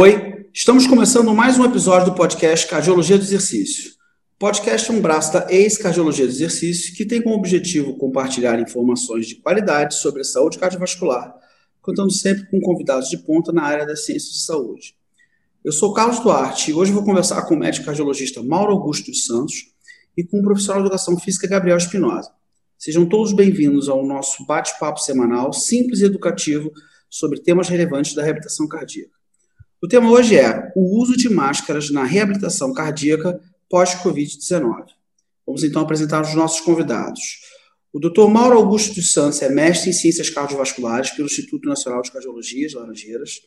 Oi, estamos começando mais um episódio do podcast Cardiologia do Exercício. O podcast é um braço da ex-cardiologia do exercício que tem como objetivo compartilhar informações de qualidade sobre a saúde cardiovascular, contando sempre com convidados de ponta na área das ciências de saúde. Eu sou Carlos Duarte e hoje vou conversar com o médico cardiologista Mauro Augusto dos Santos e com o profissional de educação física Gabriel Espinosa. Sejam todos bem-vindos ao nosso bate-papo semanal, simples e educativo, sobre temas relevantes da reabilitação cardíaca. O tema hoje é o uso de máscaras na reabilitação cardíaca pós-Covid-19. Vamos então apresentar os nossos convidados. O Dr. Mauro Augusto dos Santos é mestre em ciências cardiovasculares pelo Instituto Nacional de Cardiologia, Laranjeiras,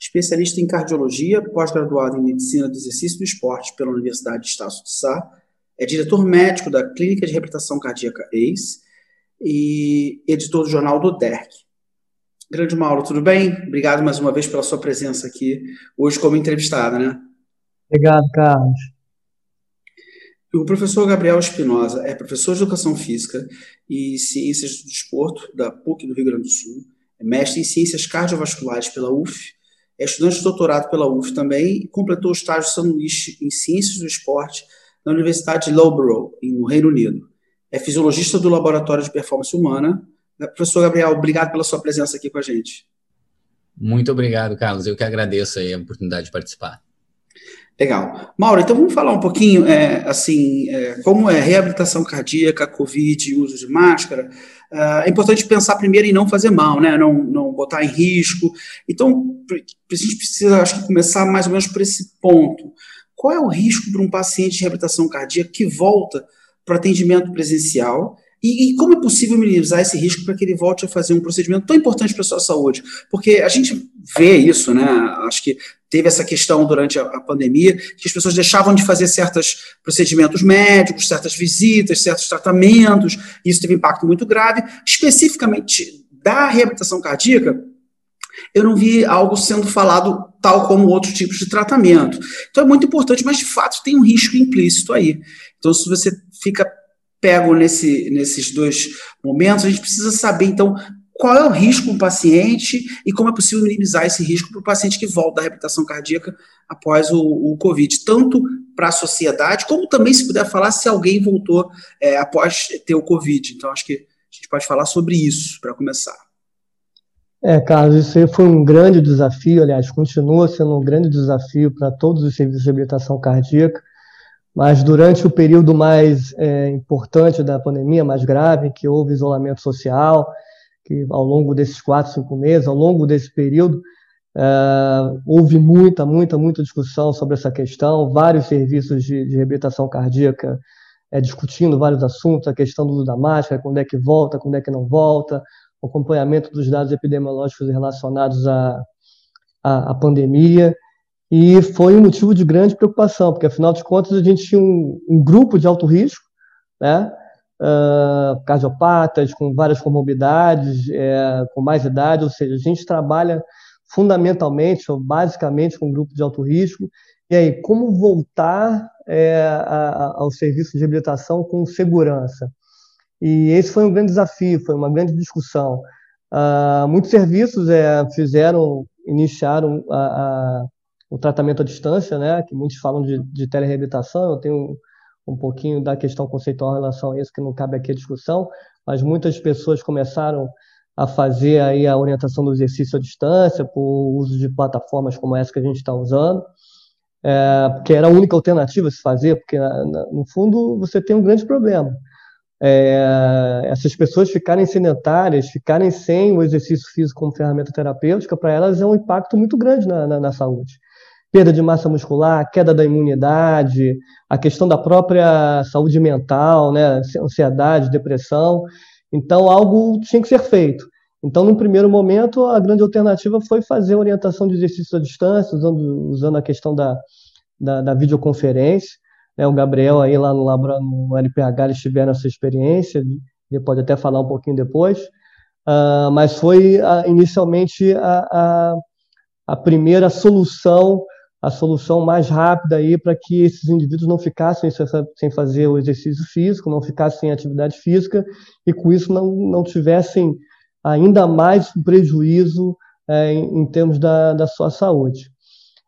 especialista em cardiologia, pós-graduado em medicina do exercício e do esporte pela Universidade de Estácio de Sá, é diretor médico da Clínica de Reabilitação Cardíaca ACE e editor do jornal do DERC. Grande Mauro, tudo bem? Obrigado mais uma vez pela sua presença aqui hoje como entrevistada, né? Obrigado, Carlos. O professor Gabriel Espinosa é professor de Educação Física e Ciências do Desporto da PUC do Rio Grande do Sul, é mestre em Ciências Cardiovasculares pela UF, é estudante de doutorado pela UF também e completou o estágio de sanduíche em Ciências do Esporte na Universidade de Loughborough, no Reino Unido. É fisiologista do Laboratório de Performance Humana Professor Gabriel, obrigado pela sua presença aqui com a gente. Muito obrigado, Carlos. Eu que agradeço a oportunidade de participar. Legal. Mauro, então vamos falar um pouquinho, é, assim, é, como é reabilitação cardíaca, Covid, uso de máscara. É, é importante pensar primeiro em não fazer mal, né? Não, não botar em risco. Então, a gente precisa, acho que, começar mais ou menos por esse ponto. Qual é o risco para um paciente de reabilitação cardíaca que volta para o atendimento presencial e, e, como é possível minimizar esse risco para que ele volte a fazer um procedimento tão importante para a sua saúde? Porque a gente vê isso, né? Acho que teve essa questão durante a, a pandemia, que as pessoas deixavam de fazer certos procedimentos médicos, certas visitas, certos tratamentos, e isso teve impacto muito grave. Especificamente da reabilitação cardíaca, eu não vi algo sendo falado tal como outros tipos de tratamento. Então é muito importante, mas de fato tem um risco implícito aí. Então, se você fica pego nesse, nesses dois momentos, a gente precisa saber, então, qual é o risco para o paciente e como é possível minimizar esse risco para o paciente que volta da reabilitação cardíaca após o, o Covid, tanto para a sociedade, como também, se puder falar, se alguém voltou é, após ter o Covid. Então, acho que a gente pode falar sobre isso para começar. É, Carlos, isso foi um grande desafio, aliás, continua sendo um grande desafio para todos os serviços de reabilitação cardíaca. Mas durante o período mais é, importante da pandemia, mais grave, que houve isolamento social, que ao longo desses quatro, cinco meses, ao longo desse período, é, houve muita, muita, muita discussão sobre essa questão, vários serviços de, de reabilitação cardíaca é, discutindo vários assuntos, a questão do uso da máscara, quando é que volta, quando é que não volta, o acompanhamento dos dados epidemiológicos relacionados à, à, à pandemia. E foi um motivo de grande preocupação, porque afinal de contas a gente tinha um, um grupo de alto risco, né? Uh, cardiopatas com várias comorbidades, é, com mais idade, ou seja, a gente trabalha fundamentalmente ou basicamente com um grupo de alto risco. E aí, como voltar é, a, ao serviço de reabilitação com segurança? E esse foi um grande desafio, foi uma grande discussão. Uh, muitos serviços é, fizeram, iniciaram a o tratamento à distância, né, que muitos falam de, de telereabilitação, eu tenho um pouquinho da questão conceitual em relação a isso, que não cabe aqui a discussão, mas muitas pessoas começaram a fazer aí a orientação do exercício à distância, por uso de plataformas como essa que a gente está usando, é, porque era a única alternativa a se fazer, porque no fundo você tem um grande problema. É, essas pessoas ficarem sedentárias, ficarem sem o exercício físico como ferramenta terapêutica, para elas é um impacto muito grande na, na, na saúde perda de massa muscular, queda da imunidade, a questão da própria saúde mental, né, ansiedade, depressão. Então, algo tinha que ser feito. Então, no primeiro momento, a grande alternativa foi fazer orientação de exercício à distância, usando, usando a questão da, da, da videoconferência. Né, o Gabriel aí lá no, no LPH, eles tiveram essa experiência, ele pode até falar um pouquinho depois, uh, mas foi uh, inicialmente a, a, a primeira solução a solução mais rápida aí para que esses indivíduos não ficassem sem fazer o exercício físico, não ficassem sem atividade física e com isso não, não tivessem ainda mais prejuízo é, em, em, termos da, da sua saúde.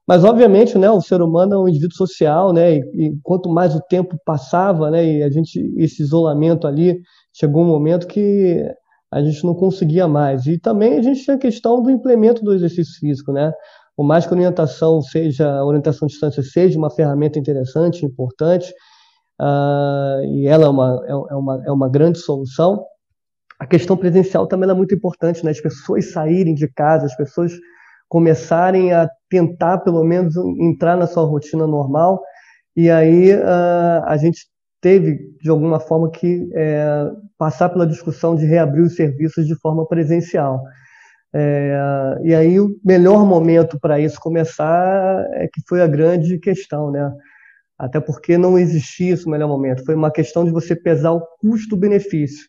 Mas, obviamente, né, o ser humano é um indivíduo social, né, e, e, quanto mais o tempo passava, né, e a gente, esse isolamento ali, chegou um momento que a gente não conseguia mais. E também a gente tinha a questão do implemento do exercício físico, né? Por mais que a orientação seja, a orientação à distância seja uma ferramenta interessante, importante, uh, e ela é uma, é, é, uma, é uma grande solução, a questão presencial também é muito importante, né? As pessoas saírem de casa, as pessoas começarem a tentar, pelo menos, entrar na sua rotina normal, e aí uh, a gente teve, de alguma forma, que é, passar pela discussão de reabrir os serviços de forma presencial. É, e aí o melhor momento para isso começar é que foi a grande questão, né? Até porque não existia esse melhor momento. Foi uma questão de você pesar o custo-benefício.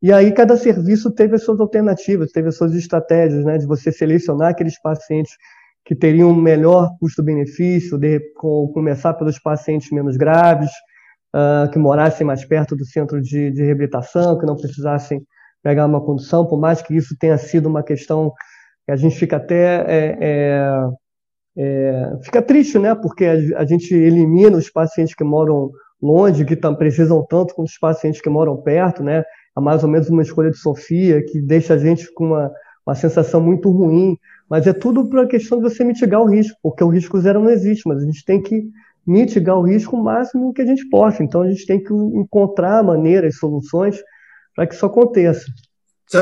E aí cada serviço teve as suas alternativas, teve as suas estratégias, né? De você selecionar aqueles pacientes que teriam um melhor custo-benefício, de com, começar pelos pacientes menos graves, uh, que morassem mais perto do centro de, de reabilitação, que não precisassem pegar uma condução, por mais que isso tenha sido uma questão que a gente fica até é, é, é, fica triste, né? Porque a, a, gente elimina os pacientes que moram longe, que tam, precisam tanto quanto os pacientes que moram perto, né? É mais ou menos uma escolha de Sofia que deixa a gente com uma, uma sensação muito ruim. Mas é tudo para a questão de você mitigar o risco, porque o risco zero não existe, mas a gente tem que mitigar o risco o máximo que a gente possa. Então a gente tem que encontrar maneiras, soluções para que isso aconteça.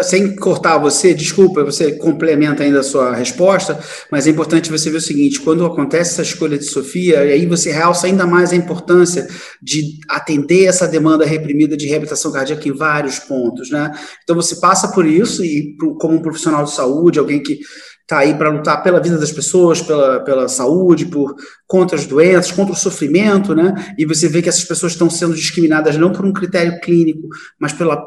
Sem cortar você, desculpa, você complementa ainda a sua resposta, mas é importante você ver o seguinte: quando acontece essa escolha de Sofia, aí você realça ainda mais a importância de atender essa demanda reprimida de reabilitação cardíaca em vários pontos, né? Então você passa por isso, e como um profissional de saúde, alguém que está aí para lutar pela vida das pessoas, pela, pela saúde, por contra as doenças, contra o sofrimento, né? E você vê que essas pessoas estão sendo discriminadas não por um critério clínico, mas pela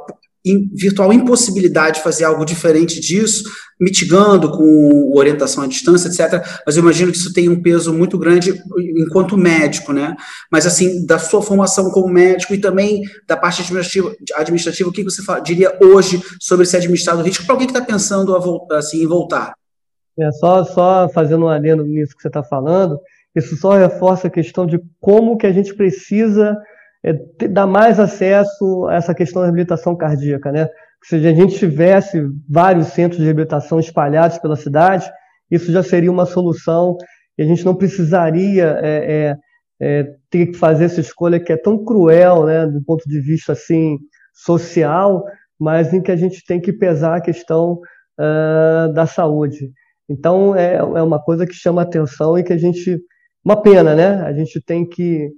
virtual impossibilidade de fazer algo diferente disso, mitigando com orientação à distância, etc. Mas eu imagino que isso tem um peso muito grande enquanto médico, né? Mas assim, da sua formação como médico e também da parte administrativa, administrativa o que você diria hoje sobre esse administrado risco para alguém que está pensando a, assim, em voltar? É, só, só fazendo um adendo nisso que você está falando, isso só reforça a questão de como que a gente precisa é, dar mais acesso a essa questão da reabilitação cardíaca, né? Se a gente tivesse vários centros de reabilitação espalhados pela cidade, isso já seria uma solução e a gente não precisaria é, é, é, ter que fazer essa escolha que é tão cruel, né, do ponto de vista assim social, mas em que a gente tem que pesar a questão uh, da saúde. Então, é, é uma coisa que chama atenção e que a gente. Uma pena, né? A gente tem que,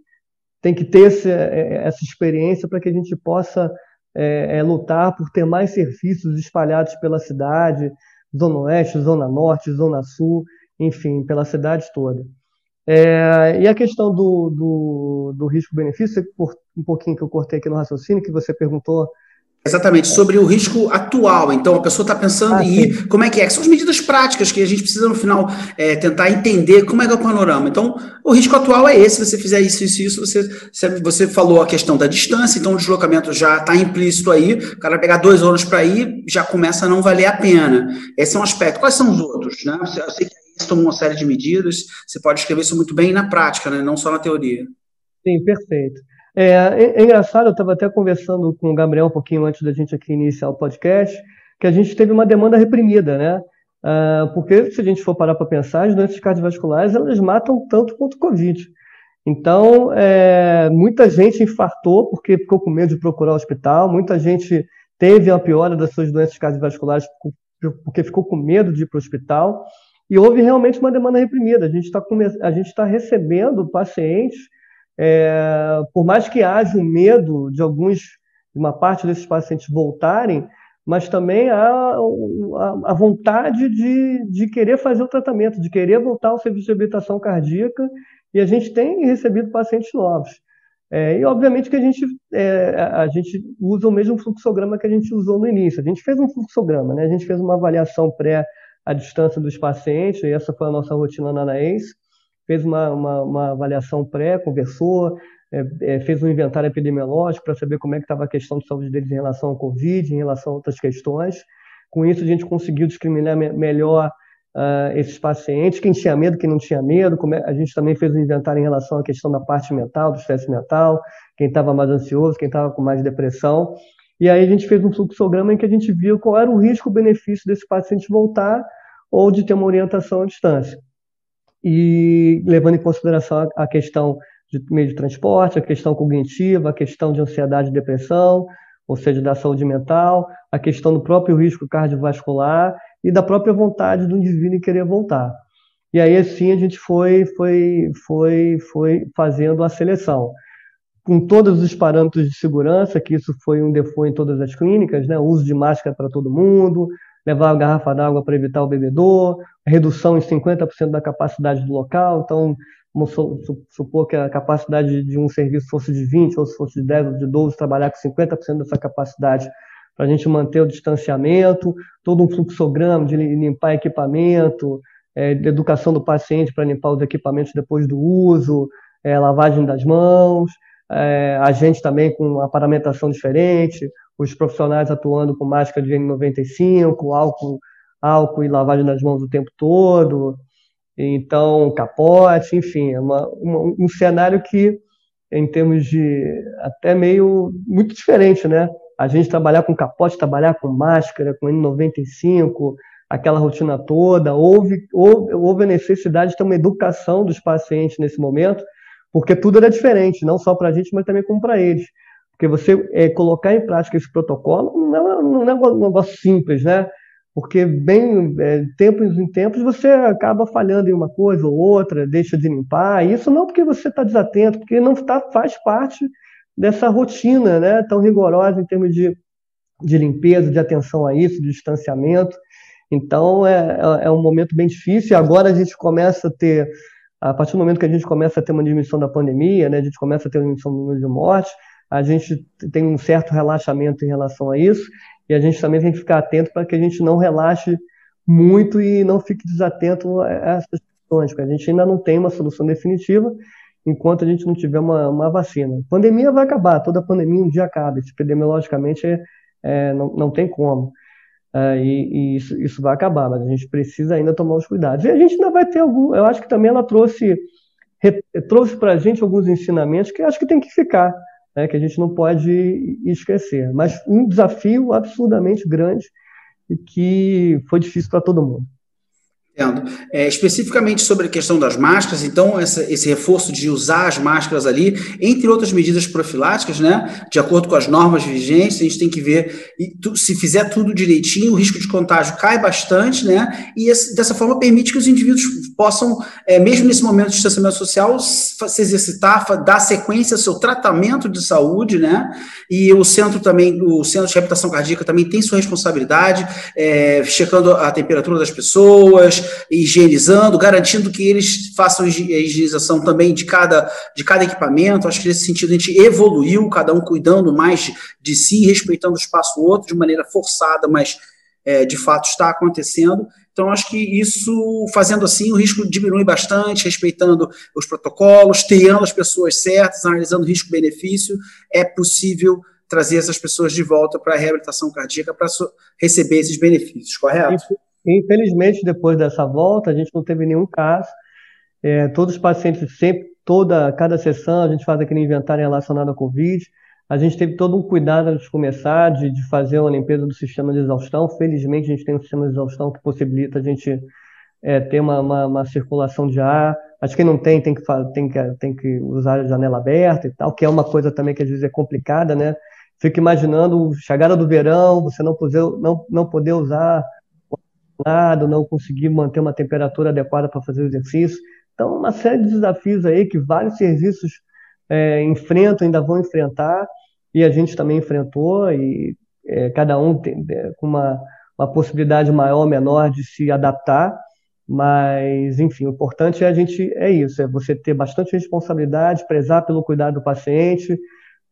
tem que ter esse, é, essa experiência para que a gente possa é, é, lutar por ter mais serviços espalhados pela cidade, Zona Oeste, Zona Norte, Zona Sul, enfim, pela cidade toda. É, e a questão do, do, do risco-benefício, um pouquinho que eu cortei aqui no raciocínio, que você perguntou Exatamente, sobre o risco atual. Então, a pessoa está pensando ah, em ir, como é que é? São as medidas práticas que a gente precisa, no final, é, tentar entender como é que é o panorama. Então, o risco atual é esse, se você fizer isso, isso, isso, você, você falou a questão da distância, então o deslocamento já está implícito aí, o cara pegar dois anos para ir, já começa a não valer a pena. Esse é um aspecto. Quais são os outros? Né? Eu sei que você tomou uma série de medidas, você pode escrever isso muito bem na prática, né? não só na teoria. Sim, perfeito. É, é, é engraçado, eu estava até conversando com o Gabriel um pouquinho antes da gente aqui iniciar o podcast, que a gente teve uma demanda reprimida, né? Uh, porque se a gente for parar para pensar, as doenças cardiovasculares elas matam tanto quanto o Covid. Então, é, muita gente infartou porque ficou com medo de procurar o hospital, muita gente teve a piora das suas doenças cardiovasculares porque ficou com medo de ir para o hospital, e houve realmente uma demanda reprimida. A gente está tá recebendo pacientes é, por mais que haja um medo de alguns, de uma parte desses pacientes voltarem, mas também há a, vontade de, de querer fazer o tratamento, de querer voltar ao serviço de reabilitação cardíaca, e a gente tem recebido pacientes novos. É, e obviamente que a gente, é, a gente usa o mesmo fluxograma que a gente usou no início. A gente fez um fluxograma, né? a gente fez uma avaliação pré à distância dos pacientes, e essa foi a nossa rotina na ANAES fez uma, uma, uma avaliação pré, conversou, é, é, fez um inventário epidemiológico para saber como é que estava a questão de saúde deles em relação ao Covid, em relação a outras questões. Com isso, a gente conseguiu discriminar me melhor uh, esses pacientes, quem tinha medo, quem não tinha medo, é, a gente também fez um inventário em relação à questão da parte mental, do estresse mental, quem estava mais ansioso, quem estava com mais depressão, e aí a gente fez um fluxograma em que a gente viu qual era o risco-benefício desse paciente voltar ou de ter uma orientação à distância. E levando em consideração a questão de meio de transporte, a questão cognitiva, a questão de ansiedade e depressão, ou seja, da saúde mental, a questão do próprio risco cardiovascular e da própria vontade do indivíduo em querer voltar. E aí, assim, a gente foi, foi, foi, foi fazendo a seleção. Com todos os parâmetros de segurança, que isso foi um default em todas as clínicas, né? O uso de máscara para todo mundo, levar a garrafa d'água para evitar o bebedor, redução em 50% da capacidade do local. Então, vamos supor que a capacidade de um serviço fosse de 20, ou se fosse de 10 ou de 12, trabalhar com 50% dessa capacidade para a gente manter o distanciamento, todo um fluxograma de limpar equipamento, é, educação do paciente para limpar os equipamentos depois do uso, é, lavagem das mãos, é, a gente também com uma paramentação diferente, os profissionais atuando com máscara de N95, álcool, álcool e lavagem das mãos o tempo todo, então capote, enfim, é uma, uma, um cenário que, em termos de até meio muito diferente, né? A gente trabalhar com capote, trabalhar com máscara, com N95, aquela rotina toda, houve, houve, houve a necessidade de ter uma educação dos pacientes nesse momento, porque tudo era diferente, não só para a gente, mas também como para eles. Porque você é, colocar em prática esse protocolo não é, não é um negócio simples, né? porque bem é, tempos em tempos você acaba falhando em uma coisa ou outra, deixa de limpar. Isso não porque você está desatento, porque não tá, faz parte dessa rotina, né, tão rigorosa em termos de, de limpeza, de atenção a isso, de distanciamento. Então é, é, é um momento bem difícil. Agora a gente começa a ter, a partir do momento que a gente começa a ter uma diminuição da pandemia, né, a gente começa a ter uma diminuição do número de mortes, a gente tem um certo relaxamento em relação a isso e a gente também tem que ficar atento para que a gente não relaxe muito e não fique desatento a essas questões, porque a gente ainda não tem uma solução definitiva enquanto a gente não tiver uma, uma vacina. A pandemia vai acabar, toda pandemia um dia acaba, epidemiologicamente é, é, não, não tem como. É, e, e isso, isso, vai acabar, mas a gente precisa ainda tomar os cuidados. E a gente ainda vai ter algum. Eu acho que também ela trouxe, trouxe para a gente alguns ensinamentos que acho que tem que ficar né, que a gente não pode esquecer. Mas um desafio absurdamente grande e que foi difícil para todo mundo. Entendo. É, especificamente sobre a questão das máscaras, então, essa, esse reforço de usar as máscaras ali, entre outras medidas profiláticas, né, de acordo com as normas vigentes, a gente tem que ver, se fizer tudo direitinho, o risco de contágio cai bastante, né, e esse, dessa forma permite que os indivíduos possam, é, mesmo nesse momento de distanciamento social, se exercitar, dar sequência ao seu tratamento de saúde, né, e o centro também, o centro de reabilitação cardíaca também tem sua responsabilidade, é, checando a temperatura das pessoas, higienizando, garantindo que eles façam a higienização também de cada, de cada equipamento. Acho que nesse sentido a gente evoluiu, cada um cuidando mais de, si, respeitando o espaço do outro de maneira forçada, mas é, de fato está acontecendo. Então, acho que isso, fazendo assim, o risco diminui bastante, respeitando os protocolos, tendo as pessoas certas, analisando risco-benefício, é possível trazer essas pessoas de volta para a reabilitação cardíaca para receber esses benefícios, correto? Infelizmente, depois dessa volta, a gente não teve nenhum caso. É, todos os pacientes, sempre, toda, cada sessão, a gente faz aquele inventário relacionado à Covid. A gente teve todo um cuidado antes de começar, de, de fazer uma limpeza do sistema de exaustão. Felizmente, a gente tem um sistema de exaustão que possibilita a gente é, ter uma, uma, uma, circulação de ar. Acho que não tem tem que, tem, que, tem que usar a janela aberta e tal, que é uma coisa também que às vezes é complicada, né? Fico imaginando chegada do verão, você não poder, não, não poder usar lado, não conseguir manter uma temperatura adequada para fazer o exercício. Então, uma série de desafios aí que vários serviços é, enfrentam, ainda vão enfrentar, e a gente também enfrentou, e é, cada um tem, é, com uma, uma possibilidade maior ou menor de se adaptar, mas, enfim, o importante é a gente, é isso, é você ter bastante responsabilidade, prezar pelo cuidado do paciente,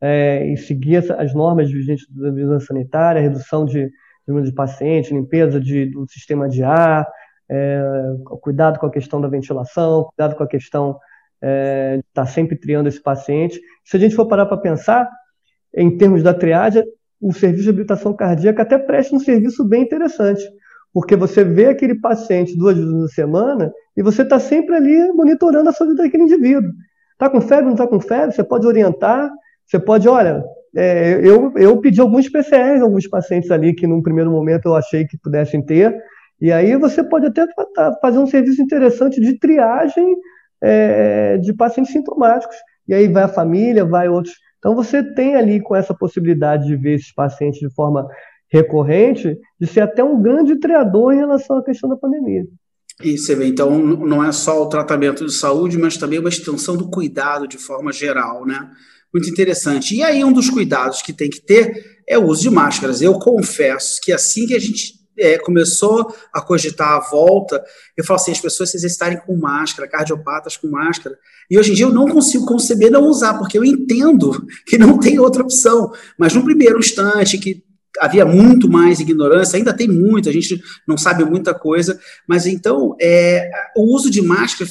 é, e seguir as normas vigentes da vigilância sanitária, redução de número de pacientes, limpeza de, do sistema de ar, é, cuidado com a questão da ventilação, cuidado com a questão é, de estar sempre triando esse paciente. Se a gente for parar para pensar, em termos da triagem, o serviço de habilitação cardíaca até presta um serviço bem interessante, porque você vê aquele paciente duas vezes na semana e você está sempre ali monitorando a saúde daquele indivíduo. Está com febre, não está com febre? Você pode orientar, você pode, olha, é, eu, eu pedi alguns PCRs, alguns pacientes ali que num primeiro momento eu achei que pudessem ter, e aí você pode até fazer um serviço interessante de triagem é, de pacientes sintomáticos. E aí vai a família, vai outros. Então você tem ali com essa possibilidade de ver esses pacientes de forma recorrente, de ser até um grande triador em relação à questão da pandemia. E você vê, então, não é só o tratamento de saúde, mas também uma extensão do cuidado de forma geral, né? Muito interessante. E aí, um dos cuidados que tem que ter é o uso de máscaras. Eu confesso que assim que a gente é, começou a cogitar a volta, eu falo assim, as pessoas se exercitarem com máscara, cardiopatas com máscara, e hoje em dia eu não consigo conceber não usar, porque eu entendo que não tem outra opção, mas no primeiro instante, que havia muito mais ignorância, ainda tem muito, a gente não sabe muita coisa, mas então é, o uso de máscara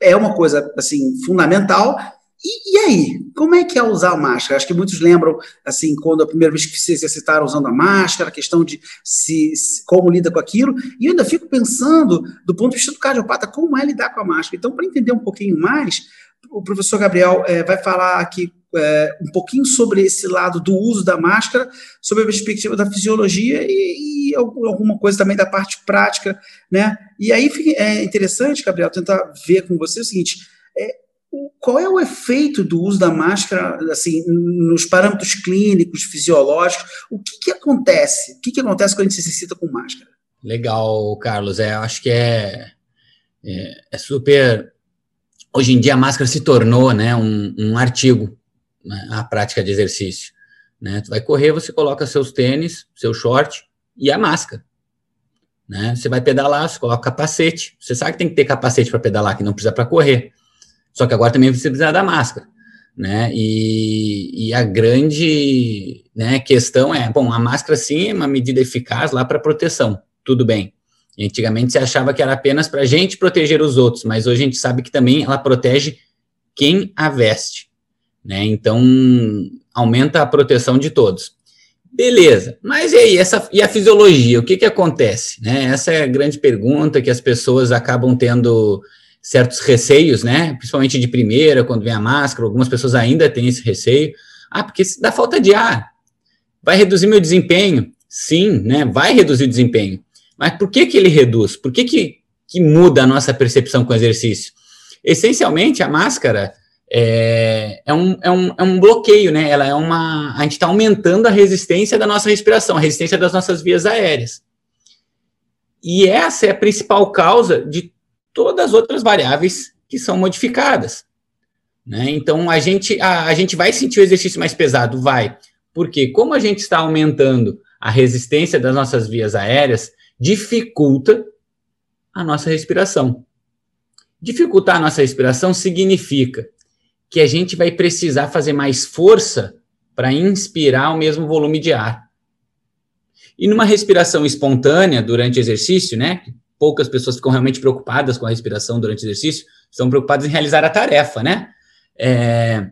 é uma coisa assim fundamental. E, e, aí, como é que é usar a máscara? Acho que muitos lembram, assim, quando a primeira vez que se exercitaram usando a máscara, a questão de se, se, como lida com aquilo, e eu ainda fico pensando, do ponto de vista do cardiopata, como é lidar com a máscara. Então, para entender um pouquinho mais, o professor Gabriel é, vai falar aqui é, um pouquinho sobre esse lado do uso da máscara, sobre a perspectiva da fisiologia e, e, alguma coisa também da parte prática, né? E aí é interessante, Gabriel, tentar ver com você o seguinte: é, qual é o efeito do uso da máscara, assim, nos parâmetros clínicos, fisiológicos? O que, que acontece? O que, que acontece quando a gente se necessita com máscara? Legal, Carlos. É, acho que é, é, é super. Hoje em dia a máscara se tornou, né, um, um artigo né, a prática de exercício. Né? Tu vai correr, você coloca seus tênis, seu short e a máscara. Né? Você vai pedalar, você coloca capacete. Você sabe que tem que ter capacete para pedalar, que não precisa para correr. Só que agora também você precisa da máscara. Né? E, e a grande né, questão é, bom, a máscara sim é uma medida eficaz lá para proteção, tudo bem. antigamente se achava que era apenas para a gente proteger os outros, mas hoje a gente sabe que também ela protege quem a veste né? Então aumenta a proteção de todos. Beleza, mas e aí, essa, e a fisiologia, o que, que acontece? Né? Essa é a grande pergunta que as pessoas acabam tendo certos receios, né? Principalmente de primeira, quando vem a máscara, algumas pessoas ainda têm esse receio. Ah, porque dá falta de ar. Vai reduzir meu desempenho? Sim, né? Vai reduzir o desempenho. Mas por que, que ele reduz? Por que, que, que muda a nossa percepção com o exercício? Essencialmente, a máscara é, é, um, é, um, é um bloqueio, né? Ela é uma. A gente está aumentando a resistência da nossa respiração, a resistência das nossas vias aéreas. E essa é a principal causa de todas as outras variáveis que são modificadas. Né? Então, a gente, a, a gente vai sentir o exercício mais pesado? Vai. Porque, como a gente está aumentando a resistência das nossas vias aéreas, dificulta a nossa respiração. Dificultar a nossa respiração significa que a gente vai precisar fazer mais força para inspirar o mesmo volume de ar. E numa respiração espontânea durante o exercício, né? Poucas pessoas ficam realmente preocupadas com a respiração durante o exercício, estão preocupadas em realizar a tarefa, né? É,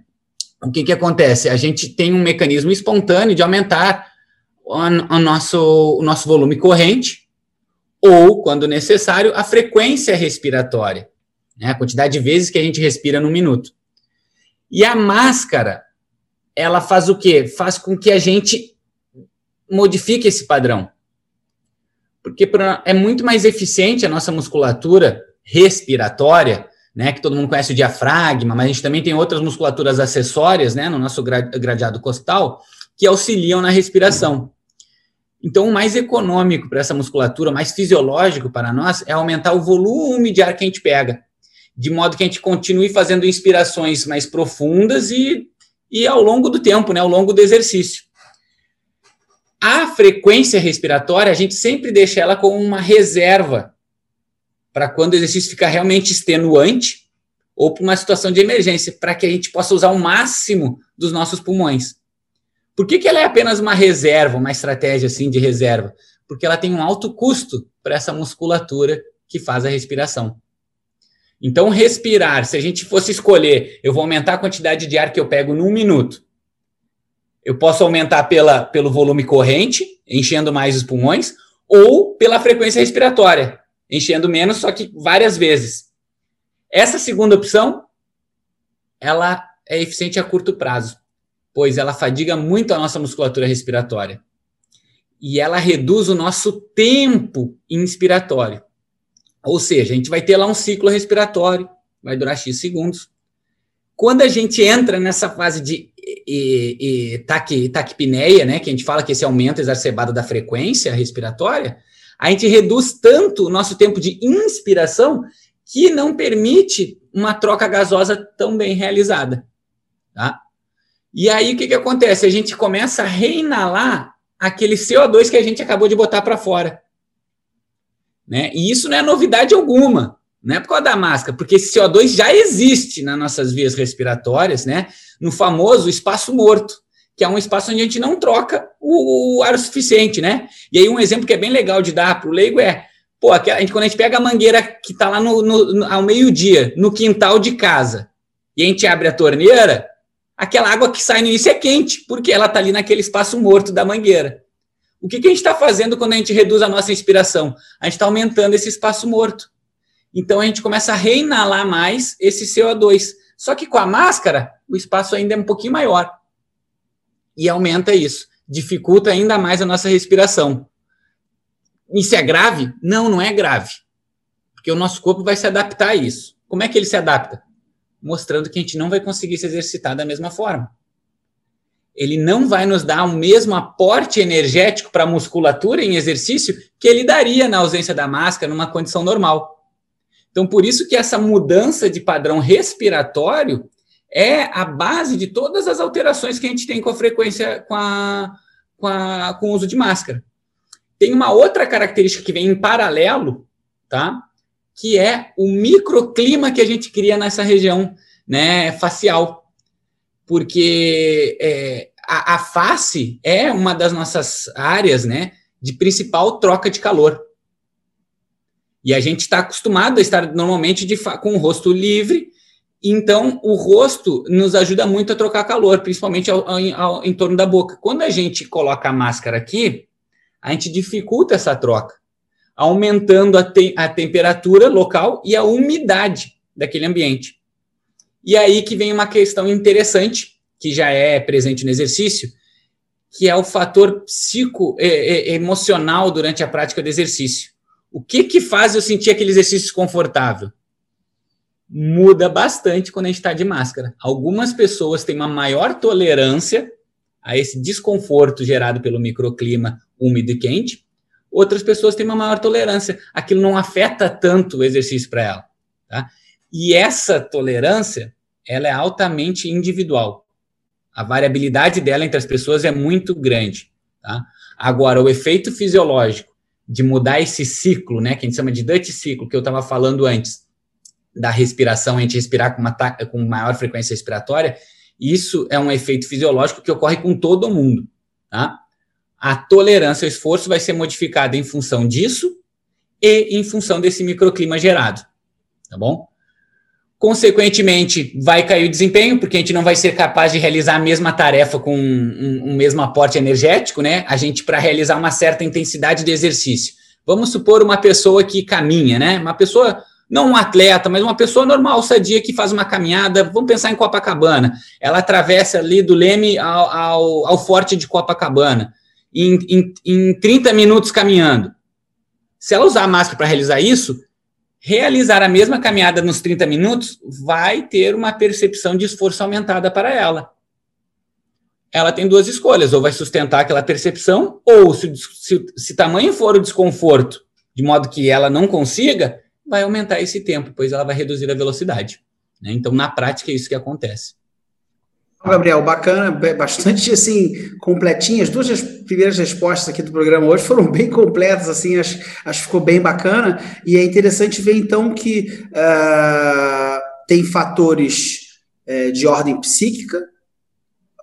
o que, que acontece? A gente tem um mecanismo espontâneo de aumentar o, o, nosso, o nosso volume corrente, ou, quando necessário, a frequência respiratória, né? a quantidade de vezes que a gente respira no minuto. E a máscara, ela faz o quê? Faz com que a gente modifique esse padrão. Porque é muito mais eficiente a nossa musculatura respiratória, né, que todo mundo conhece o diafragma, mas a gente também tem outras musculaturas acessórias, né, no nosso gradeado costal, que auxiliam na respiração. Então, o mais econômico para essa musculatura, o mais fisiológico para nós, é aumentar o volume de ar que a gente pega de modo que a gente continue fazendo inspirações mais profundas e, e ao longo do tempo, né, ao longo do exercício. A frequência respiratória, a gente sempre deixa ela como uma reserva para quando o exercício ficar realmente extenuante ou para uma situação de emergência, para que a gente possa usar o máximo dos nossos pulmões. Por que, que ela é apenas uma reserva, uma estratégia assim de reserva? Porque ela tem um alto custo para essa musculatura que faz a respiração. Então, respirar, se a gente fosse escolher, eu vou aumentar a quantidade de ar que eu pego num minuto. Eu posso aumentar pela, pelo volume corrente, enchendo mais os pulmões, ou pela frequência respiratória, enchendo menos, só que várias vezes. Essa segunda opção, ela é eficiente a curto prazo, pois ela fadiga muito a nossa musculatura respiratória. E ela reduz o nosso tempo inspiratório. Ou seja, a gente vai ter lá um ciclo respiratório, vai durar X segundos. Quando a gente entra nessa fase de e, e, taquipneia, né, que a gente fala que esse aumento exacerbado da frequência respiratória, a gente reduz tanto o nosso tempo de inspiração que não permite uma troca gasosa tão bem realizada. Tá? E aí o que, que acontece? A gente começa a reinalar aquele CO2 que a gente acabou de botar para fora. Né? E isso não é novidade alguma. Não é por causa da máscara, porque esse CO2 já existe nas nossas vias respiratórias, né? No famoso espaço morto, que é um espaço onde a gente não troca o, o ar suficiente, né? E aí um exemplo que é bem legal de dar para o leigo é, pô, a gente, quando a gente pega a mangueira que está lá no, no, no, ao meio-dia, no quintal de casa, e a gente abre a torneira, aquela água que sai no início é quente, porque ela está ali naquele espaço morto da mangueira. O que, que a gente está fazendo quando a gente reduz a nossa inspiração? A gente está aumentando esse espaço morto. Então a gente começa a reinalar mais esse CO2. Só que com a máscara, o espaço ainda é um pouquinho maior. E aumenta isso. Dificulta ainda mais a nossa respiração. Isso é grave? Não, não é grave. Porque o nosso corpo vai se adaptar a isso. Como é que ele se adapta? Mostrando que a gente não vai conseguir se exercitar da mesma forma. Ele não vai nos dar o mesmo aporte energético para a musculatura em exercício que ele daria na ausência da máscara numa condição normal. Então, por isso que essa mudança de padrão respiratório é a base de todas as alterações que a gente tem com a frequência, com, a, com, a, com o uso de máscara. Tem uma outra característica que vem em paralelo, tá? Que é o microclima que a gente cria nessa região né, facial. Porque é, a, a face é uma das nossas áreas né, de principal troca de calor. E a gente está acostumado a estar normalmente de, com o rosto livre, então o rosto nos ajuda muito a trocar calor, principalmente ao, ao, ao, em torno da boca. Quando a gente coloca a máscara aqui, a gente dificulta essa troca, aumentando a, te, a temperatura local e a umidade daquele ambiente. E aí que vem uma questão interessante, que já é presente no exercício, que é o fator psico emocional durante a prática do exercício. O que que faz eu sentir aquele exercício desconfortável? Muda bastante quando a gente está de máscara. Algumas pessoas têm uma maior tolerância a esse desconforto gerado pelo microclima úmido e quente. Outras pessoas têm uma maior tolerância. Aquilo não afeta tanto o exercício para ela. Tá? E essa tolerância, ela é altamente individual. A variabilidade dela entre as pessoas é muito grande. Tá? Agora, o efeito fisiológico de mudar esse ciclo, né, que a gente chama de Dutch ciclo, que eu estava falando antes, da respiração, a gente respirar com, uma com maior frequência respiratória, isso é um efeito fisiológico que ocorre com todo mundo, tá? A tolerância ao esforço vai ser modificada em função disso e em função desse microclima gerado, tá bom? Consequentemente, vai cair o desempenho, porque a gente não vai ser capaz de realizar a mesma tarefa com um, um, mesmo aporte energético, né? A gente, para realizar uma certa intensidade de exercício. Vamos supor uma pessoa que caminha, né? Uma pessoa, não um atleta, mas uma pessoa normal, sadia, que faz uma caminhada. Vamos pensar em Copacabana. Ela atravessa ali do Leme ao, ao, ao Forte de Copacabana, em, em, em 30 minutos caminhando. Se ela usar a máscara para realizar isso, realizar a mesma caminhada nos 30 minutos vai ter uma percepção de esforço aumentada para ela. Ela tem duas escolhas, ou vai sustentar aquela percepção, ou se, se, se tamanho for o desconforto, de modo que ela não consiga, vai aumentar esse tempo, pois ela vai reduzir a velocidade. Né? Então, na prática, é isso que acontece. Gabriel, bacana, bastante assim, completinhas. As duas primeiras respostas aqui do programa hoje foram bem completas, assim, acho, acho que ficou bem bacana. E é interessante ver então que uh, tem fatores uh, de ordem psíquica,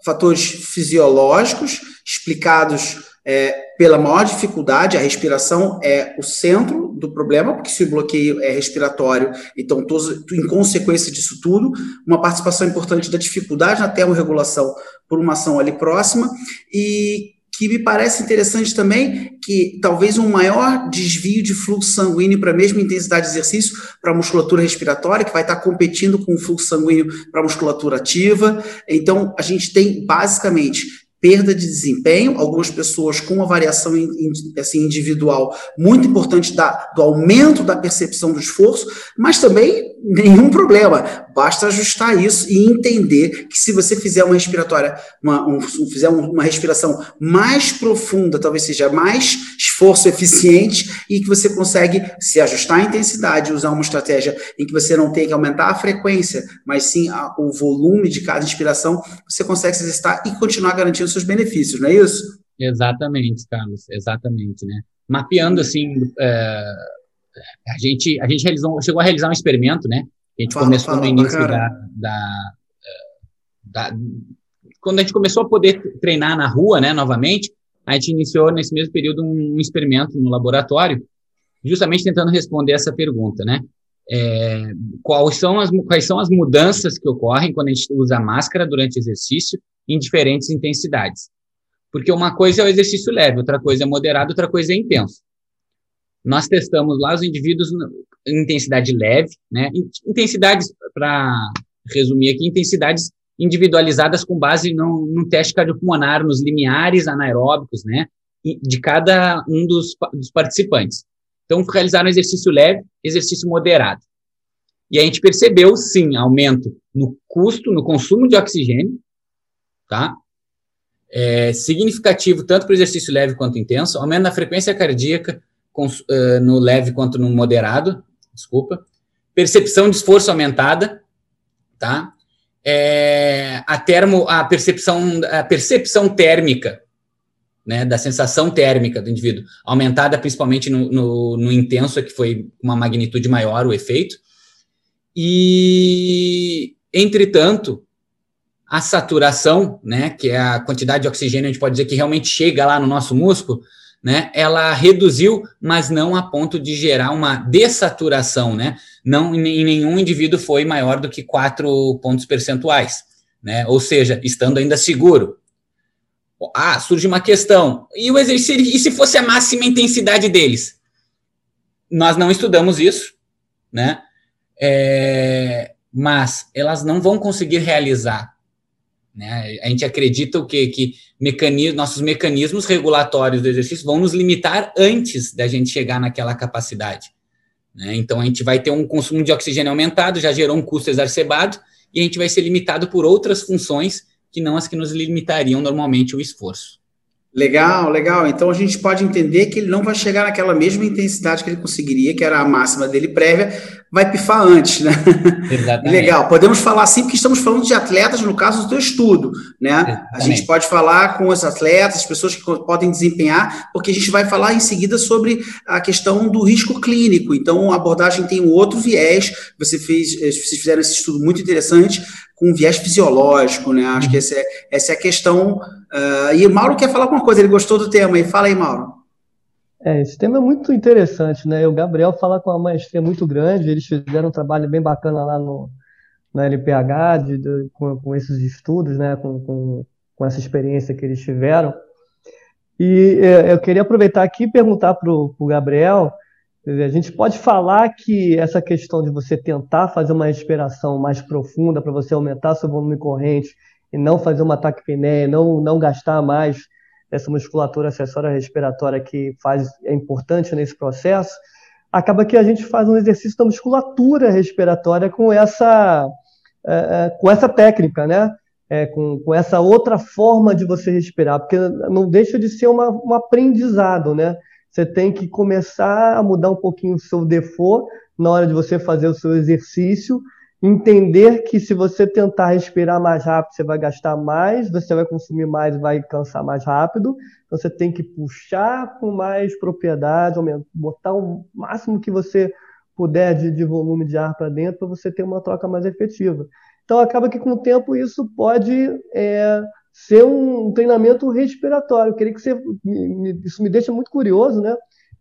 fatores fisiológicos explicados é, pela maior dificuldade, a respiração é o centro do problema, porque se o bloqueio é respiratório, então, todos, em consequência disso tudo, uma participação importante da dificuldade na termorregulação por uma ação ali próxima, e que me parece interessante também, que talvez um maior desvio de fluxo sanguíneo para a mesma intensidade de exercício para a musculatura respiratória, que vai estar competindo com o fluxo sanguíneo para a musculatura ativa. Então, a gente tem basicamente perda de desempenho, algumas pessoas com uma variação assim, individual muito importante da, do aumento da percepção do esforço, mas também nenhum problema. Basta ajustar isso e entender que se você fizer uma respiratória, uma, um, fizer uma respiração mais profunda, talvez seja mais esforço eficiente e que você consegue se ajustar a intensidade, usar uma estratégia em que você não tem que aumentar a frequência, mas sim a, o volume de cada inspiração, você consegue se exercitar e continuar garantindo seus benefícios, não é isso? Exatamente, Carlos, exatamente, né? Mapeando assim, é, a gente a gente realizou, chegou a realizar um experimento, né? A gente fala, começou fala, no início da, da, da, quando a gente começou a poder treinar na rua, né, novamente, a gente iniciou nesse mesmo período um, experimento no laboratório, justamente tentando responder essa pergunta, né? É, quais, são as, quais são as mudanças que ocorrem quando a gente usa máscara durante exercício em diferentes intensidades. Porque uma coisa é o exercício leve, outra coisa é moderado, outra coisa é intenso. Nós testamos lá os indivíduos em intensidade leve, né? Intensidades, para resumir aqui, intensidades individualizadas com base no, no teste cardiopulmonar, nos limiares anaeróbicos, né? De cada um dos, dos participantes. Então, realizaram exercício leve, exercício moderado. E a gente percebeu, sim, aumento no custo, no consumo de oxigênio, tá? É, significativo tanto para o exercício leve quanto intenso, aumento na frequência cardíaca no leve quanto no moderado, desculpa. Percepção de esforço aumentada, tá? É, a termo, a percepção, a percepção térmica, né, da sensação térmica do indivíduo, aumentada principalmente no, no, no intenso, que foi uma magnitude maior o efeito. E, entretanto, a saturação, né, que é a quantidade de oxigênio, a gente pode dizer que realmente chega lá no nosso músculo, né, ela reduziu, mas não a ponto de gerar uma dessaturação, né? Não em nenhum indivíduo foi maior do que 4 pontos percentuais, né? Ou seja, estando ainda seguro. Ah, surge uma questão. E o exercício, e se fosse a máxima intensidade deles? Nós não estudamos isso, né? É, mas elas não vão conseguir realizar né? A gente acredita o quê? que mecanismos, nossos mecanismos regulatórios do exercício vão nos limitar antes da gente chegar naquela capacidade. Né? Então, a gente vai ter um consumo de oxigênio aumentado, já gerou um custo exacerbado, e a gente vai ser limitado por outras funções que não as que nos limitariam normalmente o esforço. Legal, legal. Então a gente pode entender que ele não vai chegar naquela mesma intensidade que ele conseguiria, que era a máxima dele prévia, vai pifar antes, né? Exatamente. Legal. Podemos falar assim, porque estamos falando de atletas, no caso do teu estudo, né? Exatamente. A gente pode falar com os atletas, as pessoas que podem desempenhar, porque a gente vai falar em seguida sobre a questão do risco clínico. Então, a abordagem tem um outro viés. Você fez, eh, vocês fizeram esse estudo muito interessante com um viés fisiológico, né? Acho que essa é, essa é a questão. Uh, e o Mauro quer falar alguma coisa, ele gostou do tema aí. Fala aí, Mauro. É, esse tema é muito interessante, né? O Gabriel fala com uma maestria muito grande, eles fizeram um trabalho bem bacana lá no, na LPH, de, de, com, com, esses estudos, né? Com, com, com, essa experiência que eles tiveram. E é, eu queria aproveitar aqui e perguntar para o Gabriel a gente pode falar que essa questão de você tentar fazer uma respiração mais profunda para você aumentar seu volume corrente e não fazer uma taquipneia, não, não gastar mais essa musculatura acessória respiratória que faz é importante nesse processo, acaba que a gente faz um exercício da musculatura respiratória com essa, é, é com essa técnica, né? É, com, com essa outra forma de você respirar, porque não deixa de ser uma, um aprendizado, né? Você tem que começar a mudar um pouquinho o seu default na hora de você fazer o seu exercício, entender que se você tentar respirar mais rápido, você vai gastar mais, você vai consumir mais e vai cansar mais rápido. Então você tem que puxar com mais propriedade, botar o máximo que você puder de, de volume de ar para dentro para você ter uma troca mais efetiva. Então acaba que com o tempo isso pode é, ser um treinamento respiratório. Eu queria que você. Isso me deixa muito curioso, né?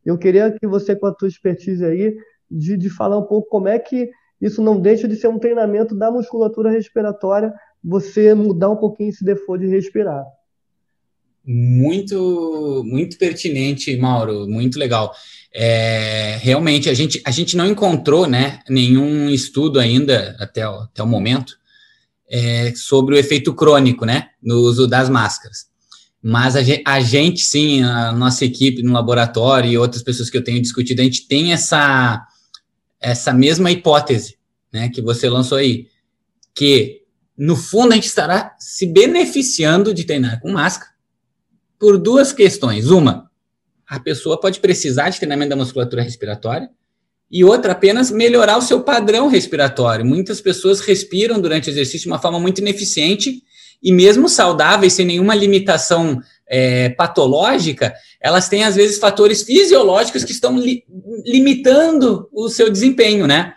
Eu queria que você, com a tua expertise aí, de, de falar um pouco como é que isso não deixa de ser um treinamento da musculatura respiratória, você mudar um pouquinho esse default de respirar. Muito, muito pertinente, Mauro, muito legal. É, realmente, a gente, a gente não encontrou né, nenhum estudo ainda, até até o momento, é, sobre o efeito crônico né, no uso das máscaras. Mas a gente, a gente, sim, a nossa equipe no laboratório e outras pessoas que eu tenho discutido, a gente tem essa, essa mesma hipótese né, que você lançou aí, que no fundo a gente estará se beneficiando de treinar com máscara por duas questões. Uma, a pessoa pode precisar de treinamento da musculatura respiratória, e outra, apenas melhorar o seu padrão respiratório. Muitas pessoas respiram durante o exercício de uma forma muito ineficiente e mesmo saudáveis, sem nenhuma limitação é, patológica, elas têm, às vezes, fatores fisiológicos que estão li limitando o seu desempenho, né?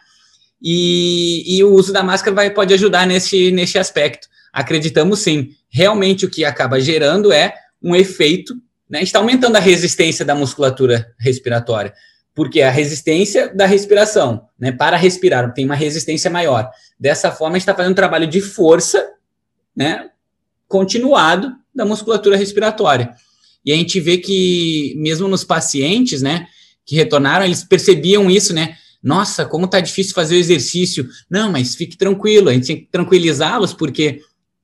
E, e, o uso da máscara vai, pode ajudar nesse, nesse aspecto. Acreditamos sim. Realmente o que acaba gerando é um efeito, né? Está aumentando a resistência da musculatura respiratória, porque a resistência da respiração, né? Para respirar, tem uma resistência maior. Dessa forma, a gente está fazendo um trabalho de força, né? Continuado da musculatura respiratória. E a gente vê que, mesmo nos pacientes, né? Que retornaram, eles percebiam isso, né? Nossa, como tá difícil fazer o exercício. Não, mas fique tranquilo, a gente tem que tranquilizá-los, porque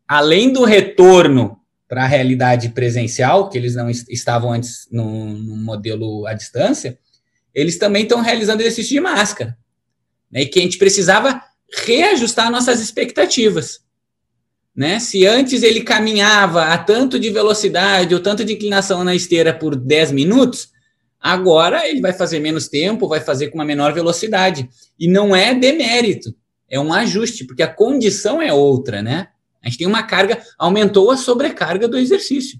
além do retorno para a realidade presencial, que eles não estavam antes no, no, modelo à distância, eles também estão realizando exercício de máscara. Né, e que a gente precisava reajustar nossas expectativas. Né? Se antes ele caminhava a tanto de velocidade ou tanto de inclinação na esteira por 10 minutos, agora ele vai fazer menos tempo, vai fazer com uma menor velocidade. E não é demérito, é um ajuste, porque a condição é outra, né? A gente tem uma carga, aumentou a sobrecarga do exercício.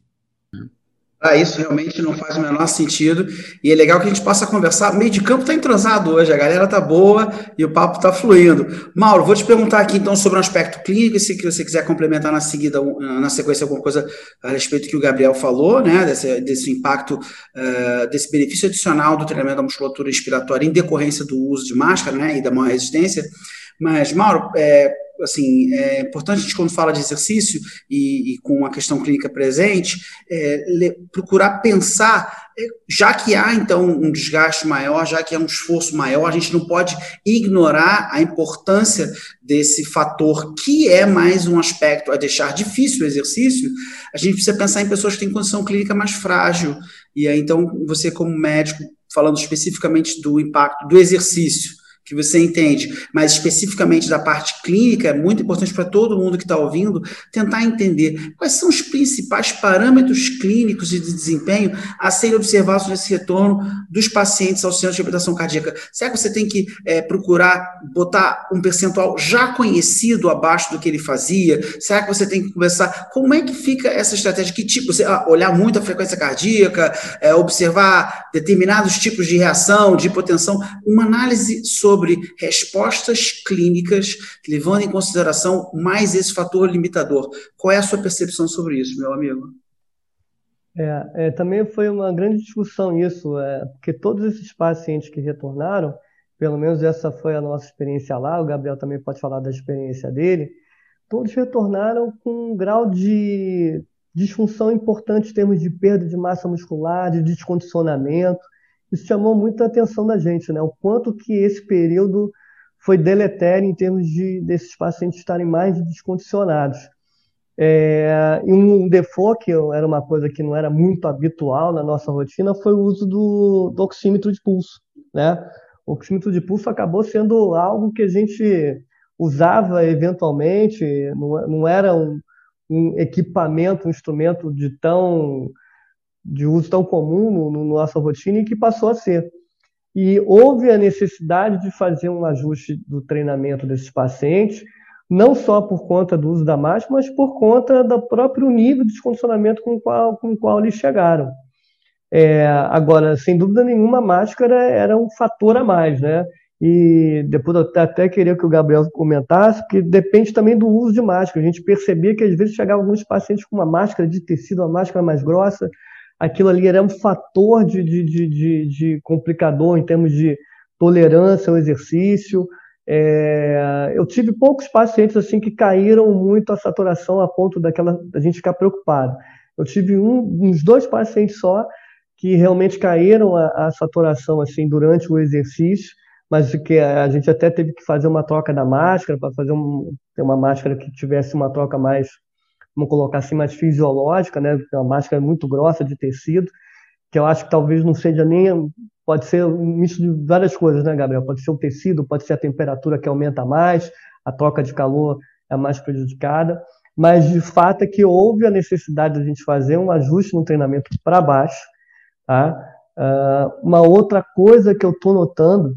Ah, isso realmente não faz o menor sentido. E é legal que a gente possa conversar. O meio de campo está entrosado hoje, a galera está boa e o papo está fluindo. Mauro, vou te perguntar aqui então sobre um aspecto clínico, se você quiser complementar na seguida, na sequência, alguma coisa a respeito que o Gabriel falou, né? Desse, desse impacto, uh, desse benefício adicional do treinamento da musculatura respiratória em decorrência do uso de máscara, né? E da maior resistência. Mas, Mauro, é, assim, é importante a gente, quando fala de exercício e, e com a questão clínica presente, é, le, procurar pensar, é, já que há, então, um desgaste maior, já que há um esforço maior, a gente não pode ignorar a importância desse fator, que é mais um aspecto a deixar difícil o exercício, a gente precisa pensar em pessoas que têm condição clínica mais frágil, e aí, então, você como médico, falando especificamente do impacto do exercício, que você entende, mas especificamente da parte clínica, é muito importante para todo mundo que está ouvindo tentar entender quais são os principais parâmetros clínicos de desempenho a serem observados nesse retorno dos pacientes ao centro de reabilitação cardíaca. Será que você tem que é, procurar botar um percentual já conhecido abaixo do que ele fazia? Será que você tem que conversar como é que fica essa estratégia? Que tipo? Você ah, olhar muito a frequência cardíaca, é, observar determinados tipos de reação, de hipotensão, uma análise sobre sobre respostas clínicas, levando em consideração mais esse fator limitador. Qual é a sua percepção sobre isso, meu amigo? É, é, também foi uma grande discussão isso, é, porque todos esses pacientes que retornaram, pelo menos essa foi a nossa experiência lá, o Gabriel também pode falar da experiência dele, todos retornaram com um grau de disfunção importante em termos de perda de massa muscular, de descondicionamento, isso chamou muita atenção da gente, né? O quanto que esse período foi deletério em termos de desses pacientes estarem mais descondicionados. É, e um default, que era uma coisa que não era muito habitual na nossa rotina, foi o uso do, do oxímetro de pulso. Né? O oxímetro de pulso acabou sendo algo que a gente usava eventualmente, não, não era um, um equipamento, um instrumento de tão de uso tão comum no, no nossa rotina e que passou a ser. E houve a necessidade de fazer um ajuste do treinamento desses pacientes, não só por conta do uso da máscara, mas por conta do próprio nível de descondicionamento com o qual, com qual eles chegaram. É, agora, sem dúvida nenhuma, a máscara era um fator a mais, né? E depois eu até queria que o Gabriel comentasse, que depende também do uso de máscara. A gente percebia que às vezes chegavam alguns pacientes com uma máscara de tecido, uma máscara mais grossa, aquilo ali era um fator de, de, de, de complicador em termos de tolerância ao exercício. É, eu tive poucos pacientes assim que caíram muito a saturação a ponto daquela da gente ficar preocupado. Eu tive um, uns dois pacientes só que realmente caíram a, a saturação assim durante o exercício, mas que a gente até teve que fazer uma troca da máscara para fazer um, ter uma máscara que tivesse uma troca mais, vamos colocar assim, mais fisiológica, né? Uma máscara muito grossa de tecido, que eu acho que talvez não seja nem pode ser um misto de várias coisas, né, Gabriel? Pode ser o tecido, pode ser a temperatura que aumenta mais, a troca de calor é mais prejudicada, mas de fato é que houve a necessidade de a gente fazer um ajuste no treinamento para baixo. Tá? Uh, uma outra coisa que eu estou notando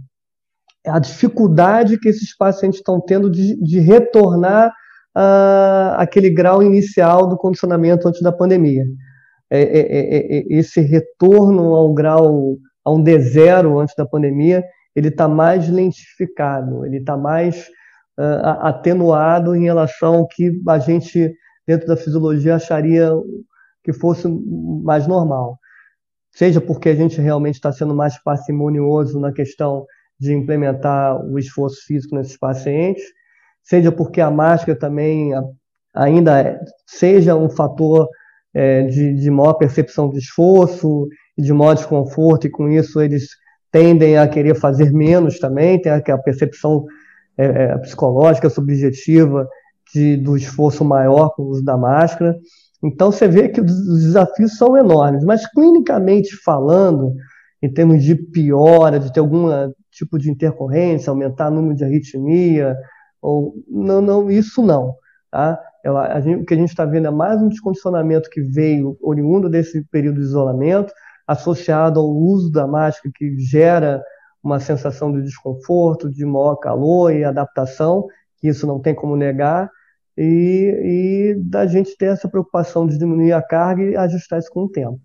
é a dificuldade que esses pacientes estão tendo de, de retornar uh, aquele grau inicial do condicionamento antes da pandemia. É, é, é, é esse retorno ao grau, a um D0 antes da pandemia, ele está mais lentificado, ele está mais uh, atenuado em relação ao que a gente, dentro da fisiologia, acharia que fosse mais normal. Seja porque a gente realmente está sendo mais parcimonioso na questão de implementar o esforço físico nesses pacientes, seja porque a máscara também ainda é, seja um fator é, de, de maior percepção de esforço e de maior desconforto, e com isso eles tendem a querer fazer menos também, tem a, percepção é, é, psicológica, subjetiva de, do esforço maior com o uso da máscara. Então você vê que os desafios são enormes, mas clinicamente falando, em termos de piora, de ter algum tipo de intercorrência, aumentar o número de arritmia, ou não, não isso não. Tá? A gente, o que a gente está vendo é mais um descondicionamento que veio oriundo desse período de isolamento, associado ao uso da máscara que gera uma sensação de desconforto, de maior calor e adaptação, que isso não tem como negar, e, e da gente ter essa preocupação de diminuir a carga e ajustar isso com o tempo.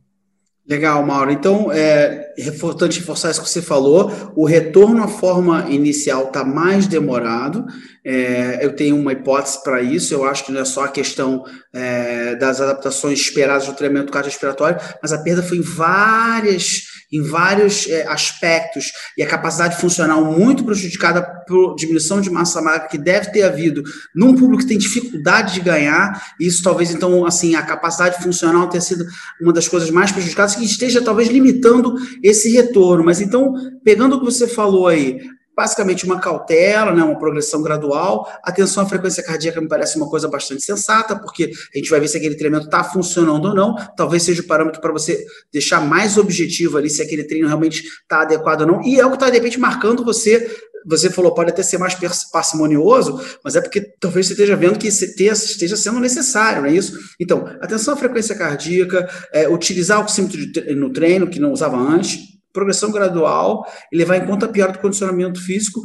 Legal, Mauro. Então, é importante reforçar isso que você falou. O retorno à forma inicial está mais demorado. É, eu tenho uma hipótese para isso. Eu acho que não é só a questão é, das adaptações esperadas do treinamento cardiorrespiratório, mas a perda foi em várias em vários é, aspectos e a capacidade funcional muito prejudicada por diminuição de massa magra que deve ter havido num público que tem dificuldade de ganhar. Isso talvez então assim a capacidade funcional tenha sido uma das coisas mais prejudicadas que esteja talvez limitando esse retorno. Mas então pegando o que você falou aí, basicamente uma cautela, né, uma progressão gradual. Atenção à frequência cardíaca me parece uma coisa bastante sensata, porque a gente vai ver se aquele treinamento está funcionando ou não. Talvez seja o parâmetro para você deixar mais objetivo ali se aquele treino realmente está adequado ou não. E é o que está, de repente, marcando você. Você falou, pode até ser mais parcimonioso, mas é porque talvez você esteja vendo que esteja sendo necessário, não é isso? Então, atenção à frequência cardíaca, é, utilizar o oxímetro no treino, que não usava antes, progressão gradual e levar em conta a piora do condicionamento físico,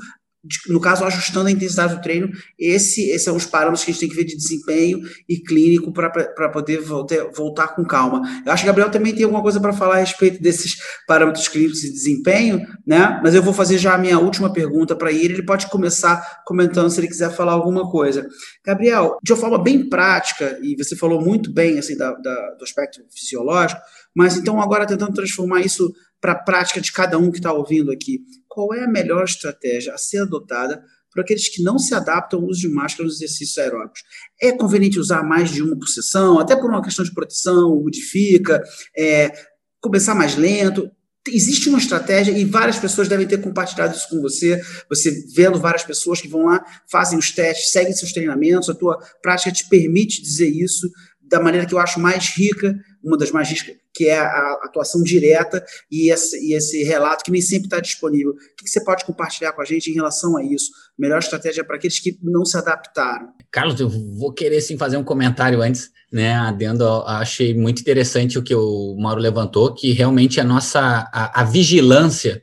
no caso, ajustando a intensidade do treino. Esse, esse é um dos parâmetros que a gente tem que ver de desempenho e clínico para poder voltar, voltar com calma. Eu acho que o Gabriel também tem alguma coisa para falar a respeito desses parâmetros clínicos de desempenho, né? Mas eu vou fazer já a minha última pergunta para ele. Ele pode começar comentando se ele quiser falar alguma coisa. Gabriel, de uma forma bem prática, e você falou muito bem assim da, da do aspecto fisiológico, mas então agora tentando transformar isso para a prática de cada um que está ouvindo aqui. Qual é a melhor estratégia a ser adotada para aqueles que não se adaptam ao uso de máscara nos exercícios aeróbicos? É conveniente usar mais de uma por sessão, até por uma questão de proteção, modifica, é, começar mais lento? Existe uma estratégia e várias pessoas devem ter compartilhado isso com você. Você vendo várias pessoas que vão lá, fazem os testes, seguem seus treinamentos, a tua prática te permite dizer isso da maneira que eu acho mais rica, uma das mais ricas, que é a atuação direta e esse, e esse relato que nem sempre está disponível. O que, você pode compartilhar com a gente em relação a isso? Melhor estratégia para aqueles que não se adaptaram. Carlos, eu vou querer sim fazer um comentário antes, né? Adendo, achei muito interessante o que o Mauro levantou, que realmente a nossa a, a vigilância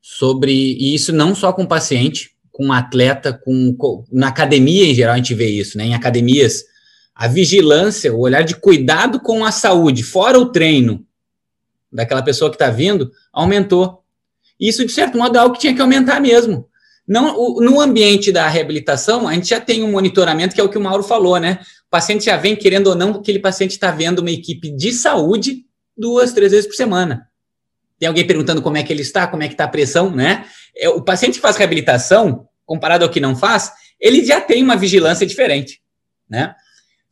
sobre e isso não só com paciente, com atleta, com, com na academia em geral a gente vê isso, né? Em academias a vigilância, o olhar de cuidado com a saúde, fora o treino daquela pessoa que está vindo, aumentou. Isso, de certo modo, é algo que tinha que aumentar mesmo. Não, o, no ambiente da reabilitação, a gente já tem um monitoramento, que é o que o Mauro falou, né? O paciente já vem, querendo ou não, aquele paciente está vendo uma equipe de saúde duas, três vezes por semana. Tem alguém perguntando como é que ele está, como é que está a pressão, né? É, o paciente que faz reabilitação, comparado ao que não faz, ele já tem uma vigilância diferente, né?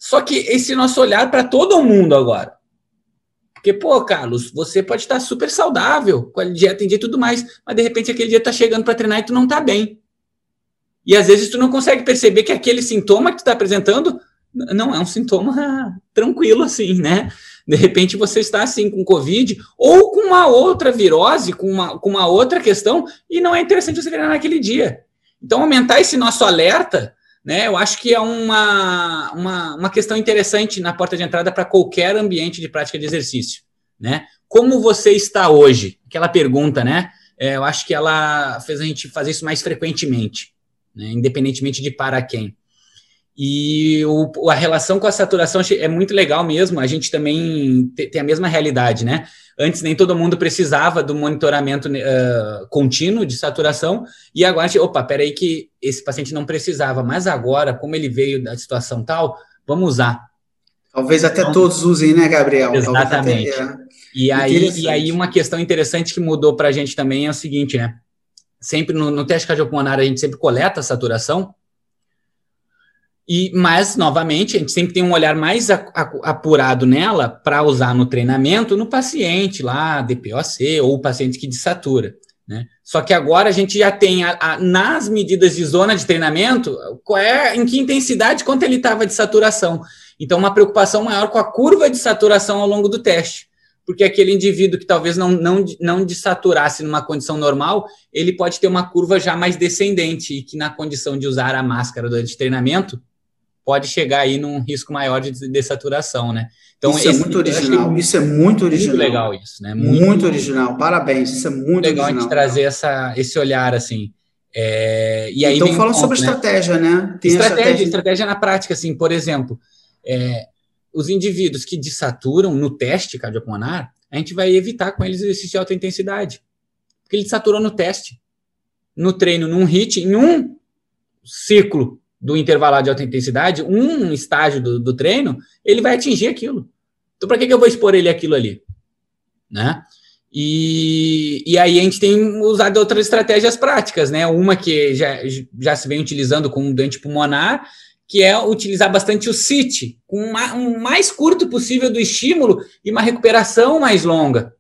Só que esse nosso olhar para todo mundo agora. Porque, pô, Carlos, você pode estar super saudável, com a dieta em dia e tudo mais, mas de repente aquele dia tá chegando para treinar e tu não tá bem. E às vezes tu não consegue perceber que aquele sintoma que tu está apresentando não é um sintoma tranquilo assim, né? De repente você está assim com Covid ou com uma outra virose, com uma, com uma outra questão, e não é interessante você treinar naquele dia. Então, aumentar esse nosso alerta né? Eu acho que é uma, uma, uma questão interessante na porta de entrada para qualquer ambiente de prática de exercício, né? Como você está hoje? Aquela pergunta, né? É, eu acho que ela fez a gente fazer isso mais frequentemente, né? independentemente de para quem. E o, a relação com a saturação é muito legal mesmo. A gente também tem a mesma realidade, né? Antes nem todo mundo precisava do monitoramento uh, contínuo de saturação, e agora, gente, opa, peraí que esse paciente não precisava, mas agora, como ele veio da situação tal, vamos usar. Talvez até então, todos usem, né, Gabriel? Exatamente. Até, é. E, aí, e aí, uma questão interessante que mudou para a gente também é o seguinte, né? Sempre no, no teste cardiopulmonar, a gente sempre coleta a saturação, e, mas, novamente, a gente sempre tem um olhar mais apurado nela para usar no treinamento no paciente lá, DPOC, ou paciente que desatura. Né? Só que agora a gente já tem a, a, nas medidas de zona de treinamento qual é, em que intensidade, quanto ele estava de saturação. Então, uma preocupação maior com a curva de saturação ao longo do teste. Porque aquele indivíduo que talvez não, não, não desaturasse numa condição normal, ele pode ter uma curva já mais descendente, e que na condição de usar a máscara durante treinamento, pode chegar aí num risco maior de dessaturação, né? Então, isso é esse, é muito original. Isso é muito original. Muito legal isso, né? Muito, muito original. Parabéns. Isso é muito legal original. a gente trazer essa, esse olhar assim. É, e aí então fala sobre né? estratégia, né? Tem estratégia, estratégia, estratégia na prática, assim, por exemplo, é, os indivíduos que desaturam no teste cardiopulmonar, a gente vai evitar com eles exercício de alta intensidade. Porque ele desaturou no teste. No treino, num hit, em um ciclo do intervalado de alta intensidade, um estágio do, do treino, ele vai atingir aquilo. Então, para que, que eu vou expor ele aquilo ali? Né? E, e aí a gente tem usado outras estratégias práticas, né? Uma que já, já se vem utilizando com o doente pulmonar, que é utilizar bastante o CIT, com uma, um mais curto possível do estímulo e uma recuperação mais longa,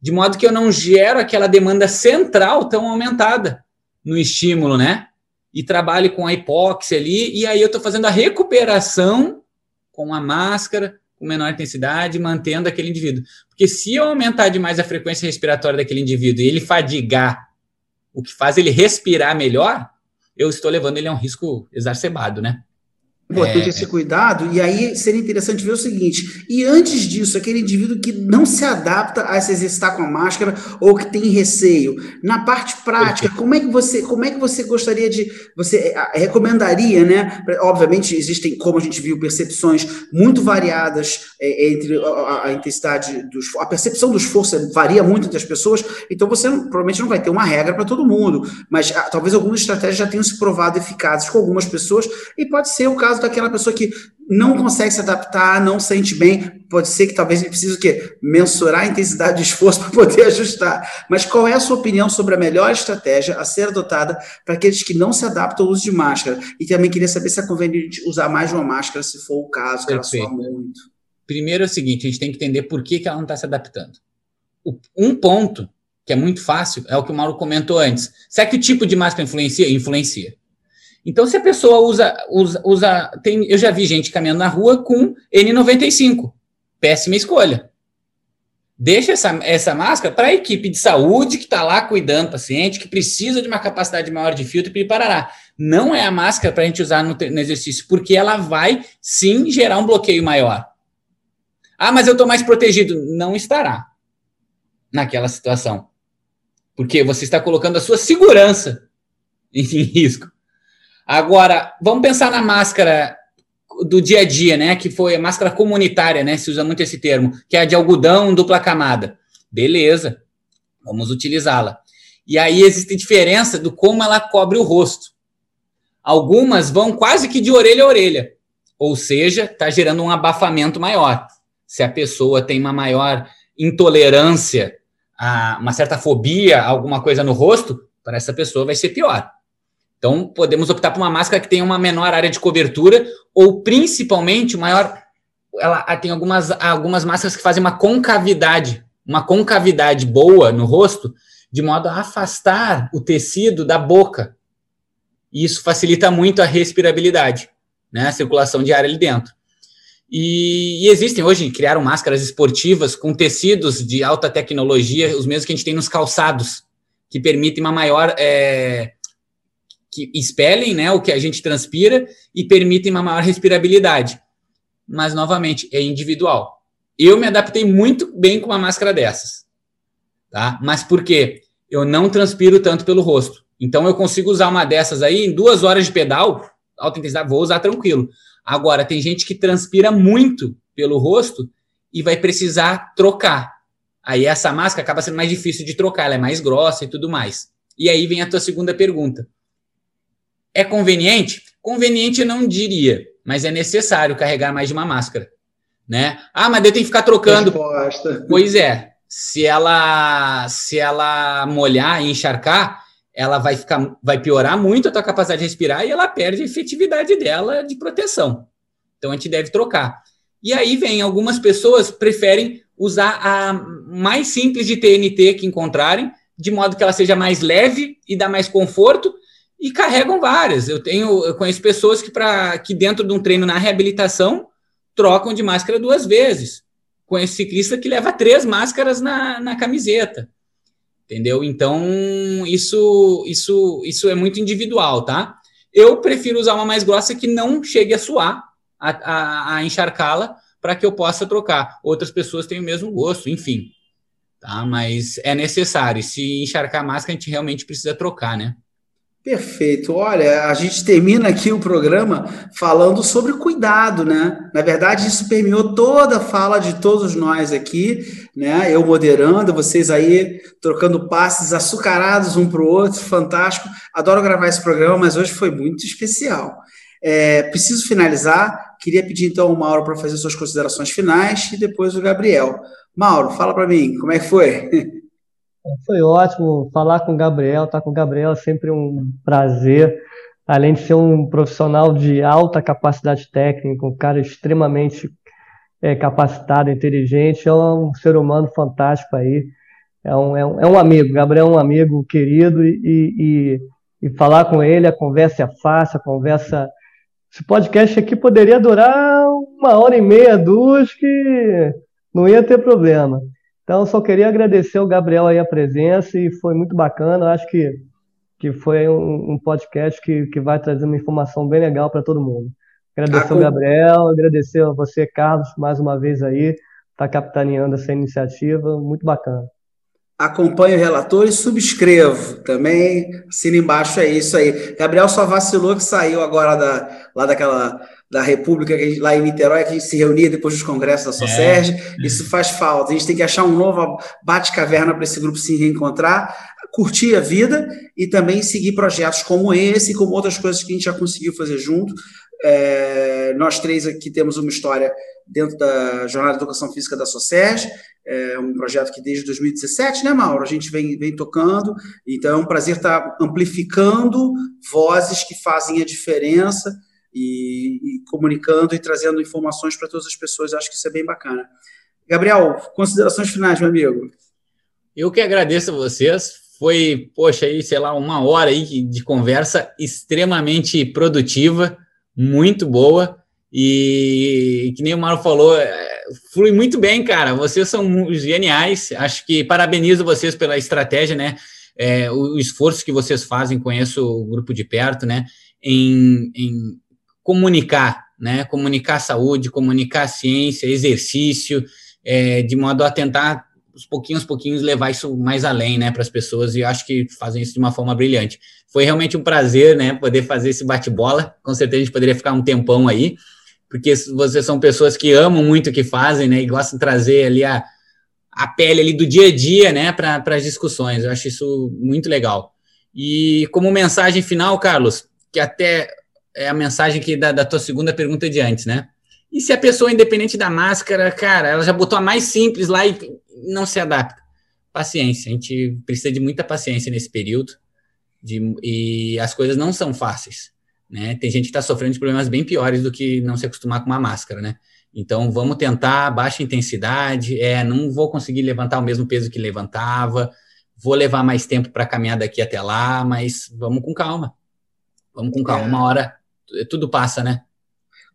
de modo que eu não gero aquela demanda central tão aumentada no estímulo, né? E trabalhe com a hipóxia ali, e aí eu estou fazendo a recuperação com a máscara, com menor intensidade, mantendo aquele indivíduo. Porque se eu aumentar demais a frequência respiratória daquele indivíduo e ele fadigar, o que faz ele respirar melhor, eu estou levando ele a um risco exacerbado, né? Importante é, esse cuidado, e aí seria interessante ver o seguinte: e antes disso, aquele indivíduo que não se adapta a se exercitar com a máscara ou que tem receio, na parte prática, como é que você, como é que você gostaria de, você eh, recomendaria, né? Obviamente existem, como a gente viu, percepções muito variadas é, entre a, a, intensidade dos, a percepção do esforço varia muito entre as pessoas, então você não, provavelmente não vai ter uma regra para todo mundo, mas a, ah, talvez algumas estratégias já tenham se provado eficazes com algumas pessoas e pode ser o caso daquela pessoa que não consegue se adaptar, não sente bem, pode ser que talvez ele precise o quê? Mensurar a intensidade de esforço para poder ajustar. Mas qual é a sua opinião sobre a melhor estratégia a ser adotada para aqueles que não se adaptam ao uso de máscara? E também queria saber se é conveniente usar mais de uma máscara, se for o caso, que ela soa muito. Primeiro é o seguinte, a gente tem que entender por que, que ela não está se adaptando. um ponto que é muito fácil é o que o Mauro comentou antes. Será que o tipo de máscara influencia? Influencia. Então, se a pessoa usa, usa, usa tem, eu já vi gente caminhando na rua com N95. Péssima escolha. Deixa essa, essa máscara para a equipe de saúde que está lá cuidando do paciente, que precisa de uma capacidade maior de filtro e parará. Não é a máscara para a gente usar no, no exercício, porque ela vai sim gerar um bloqueio maior. Ah, mas eu estou mais protegido. Não estará naquela situação. Porque você está colocando a sua segurança em risco. Agora, vamos pensar na máscara do dia a dia, né? Que foi a máscara comunitária, né? Se usa muito esse termo, que é a de algodão dupla camada. Beleza, vamos utilizá-la. E aí existe diferença do como ela cobre o rosto. Algumas vão quase que de orelha a orelha, ou seja, está gerando um abafamento maior. Se a pessoa tem uma maior intolerância, a uma certa fobia, alguma coisa no rosto, para essa pessoa vai ser pior. Então, podemos optar por uma máscara que tenha uma menor área de cobertura, ou principalmente maior. Ela tem algumas, algumas máscaras que fazem uma concavidade, uma concavidade boa no rosto, de modo a afastar o tecido da boca. E isso facilita muito a respirabilidade, né? A circulação de ar ali dentro. E, e, existem hoje, criaram máscaras esportivas com tecidos de alta tecnologia, os mesmos que a gente tem nos calçados, que permitem uma maior é, que expelem né, o que a gente transpira e permitem uma maior respirabilidade. Mas, novamente, é individual. Eu me adaptei muito bem com uma máscara dessas. Tá? Mas por quê? Eu não transpiro tanto pelo rosto. Então, eu consigo usar uma dessas aí em duas horas de pedal, alta intensidade, vou usar tranquilo. Agora, tem gente que transpira muito pelo rosto e vai precisar trocar. Aí essa máscara acaba sendo mais difícil de trocar, ela é mais grossa e tudo mais. E aí vem a tua segunda pergunta. É conveniente? Conveniente eu não diria, mas é necessário carregar mais de uma máscara, né? Ah, mas eu tenho que ficar trocando. Resposta. Pois é. Se ela se ela molhar e encharcar, ela vai ficar vai piorar muito a tua capacidade de respirar e ela perde a efetividade dela de proteção. Então a gente deve trocar. E aí vem algumas pessoas preferem usar a mais simples de TNT que encontrarem, de modo que ela seja mais leve e dá mais conforto e carregam várias. Eu tenho, eu conheço pessoas que para que dentro de um treino na reabilitação trocam de máscara duas vezes. Conheço ciclista que leva três máscaras na, na camiseta. Entendeu? Então, isso, isso, isso é muito individual, tá? Eu prefiro usar uma mais grossa que não chegue a suar, a, a, a encharcá-la, para que eu possa trocar. Outras pessoas têm o mesmo gosto, enfim. Tá? Mas é necessário. Se encharcar a máscara, a gente realmente precisa trocar, né? Perfeito. Olha, a gente termina aqui o programa falando sobre cuidado, né? Na verdade, isso permeou toda a fala de todos nós aqui, né? Eu moderando, vocês aí trocando passes açucarados um para o outro, fantástico. Adoro gravar esse programa, mas hoje foi muito especial. É, preciso finalizar. Queria pedir então ao Mauro para fazer suas considerações finais e depois o Gabriel. Mauro, fala para mim, como é que foi? Foi ótimo falar com o Gabriel, estar tá com o Gabriel é sempre um prazer. Além de ser um profissional de alta capacidade técnica, um cara extremamente é, capacitado, inteligente, é um ser humano fantástico aí. É um, é um, é um amigo, Gabriel é um amigo querido e, e, e falar com ele, a conversa é fácil, a conversa. Esse podcast aqui poderia durar uma hora e meia, duas, que não ia ter problema. Então, só queria agradecer ao Gabriel aí a presença e foi muito bacana. Eu acho que, que foi um, um podcast que, que vai trazer uma informação bem legal para todo mundo. Agradecer ao Gabriel, agradecer a você, Carlos, mais uma vez aí, tá capitaneando essa iniciativa, muito bacana. Acompanhe o relator e subscrevo também. Assina embaixo, é isso aí. Gabriel só vacilou que saiu agora da, lá daquela da República, lá em Niterói, que a gente se reunia depois dos congressos da Socerge. É. Isso faz falta. A gente tem que achar um novo bate-caverna para esse grupo se reencontrar, curtir a vida e também seguir projetos como esse e como outras coisas que a gente já conseguiu fazer junto. É, nós três aqui temos uma história dentro da Jornada de Educação Física da Socerge, é um projeto que desde 2017, né, Mauro? A gente vem, vem tocando, então é um prazer estar amplificando vozes que fazem a diferença e, e comunicando e trazendo informações para todas as pessoas. Acho que isso é bem bacana. Gabriel, considerações finais, meu amigo. Eu que agradeço a vocês. Foi, poxa, aí, sei lá, uma hora aí de conversa extremamente produtiva, muito boa. E que nem o Mauro falou, é, flui muito bem, cara. Vocês são geniais. Acho que parabenizo vocês pela estratégia, né? É, o, esforço que vocês fazem, conheço o grupo de perto, né? Em, em comunicar, né? Comunicar saúde, comunicar ciência, exercício, é, de modo a tentar os pouquinhos, pouquinhos levar isso mais além, né, para as pessoas. E acho que fazem isso de uma forma brilhante. Foi realmente um prazer, né, poder fazer esse bate-bola. Com certeza a gente poderia ficar um tempão aí, porque vocês são pessoas que amam muito o que fazem, né, e gostam de trazer ali a, a pele ali do dia a dia, né, para as discussões. Eu acho isso muito legal. E como mensagem final, Carlos, que até é a mensagem que da, da tua segunda pergunta de antes, né? E se a pessoa, independente da máscara, cara, ela já botou a mais simples lá e não se adapta? Paciência, a gente precisa de muita paciência nesse período. De, e as coisas não são fáceis, né? Tem gente que está sofrendo de problemas bem piores do que não se acostumar com uma máscara, né? Então vamos tentar baixa intensidade, é, não vou conseguir levantar o mesmo peso que levantava, vou levar mais tempo para caminhar daqui até lá, mas vamos com calma. Vamos com calma, é. uma hora tudo passa, né?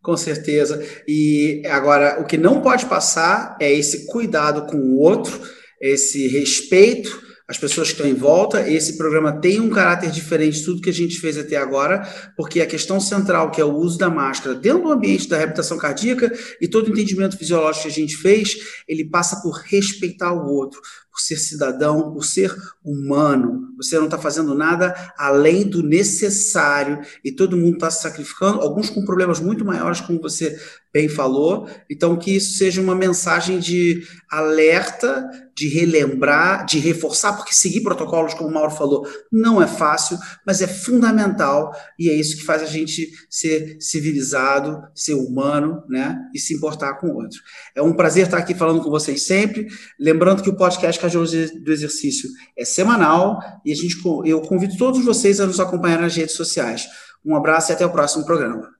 Com certeza. E agora, o que não pode passar é esse cuidado com o outro, esse respeito às pessoas que estão em volta. Esse programa tem um caráter diferente de tudo que a gente fez até agora, porque a questão central, que é o uso da máscara dentro do ambiente da reabilitação cardíaca e todo o entendimento fisiológico que a gente fez, ele passa por respeitar o outro, por ser cidadão, por ser humano. Você não está fazendo nada além do necessário e todo mundo está se sacrificando, alguns com problemas muito maiores, como você bem falou. Então, que isso seja uma mensagem de alerta, de relembrar, de reforçar, porque seguir protocolos, como o Mauro falou, não é fácil, mas é fundamental e é isso que faz a gente ser civilizado, ser humano, né? E se importar com o outro. É um prazer estar aqui falando com vocês sempre. Lembrando que o podcast Cardiologia do Exercício é semanal e a gente, eu convido todos vocês a nos acompanhar nas redes sociais. Um abraço e até o próximo programa.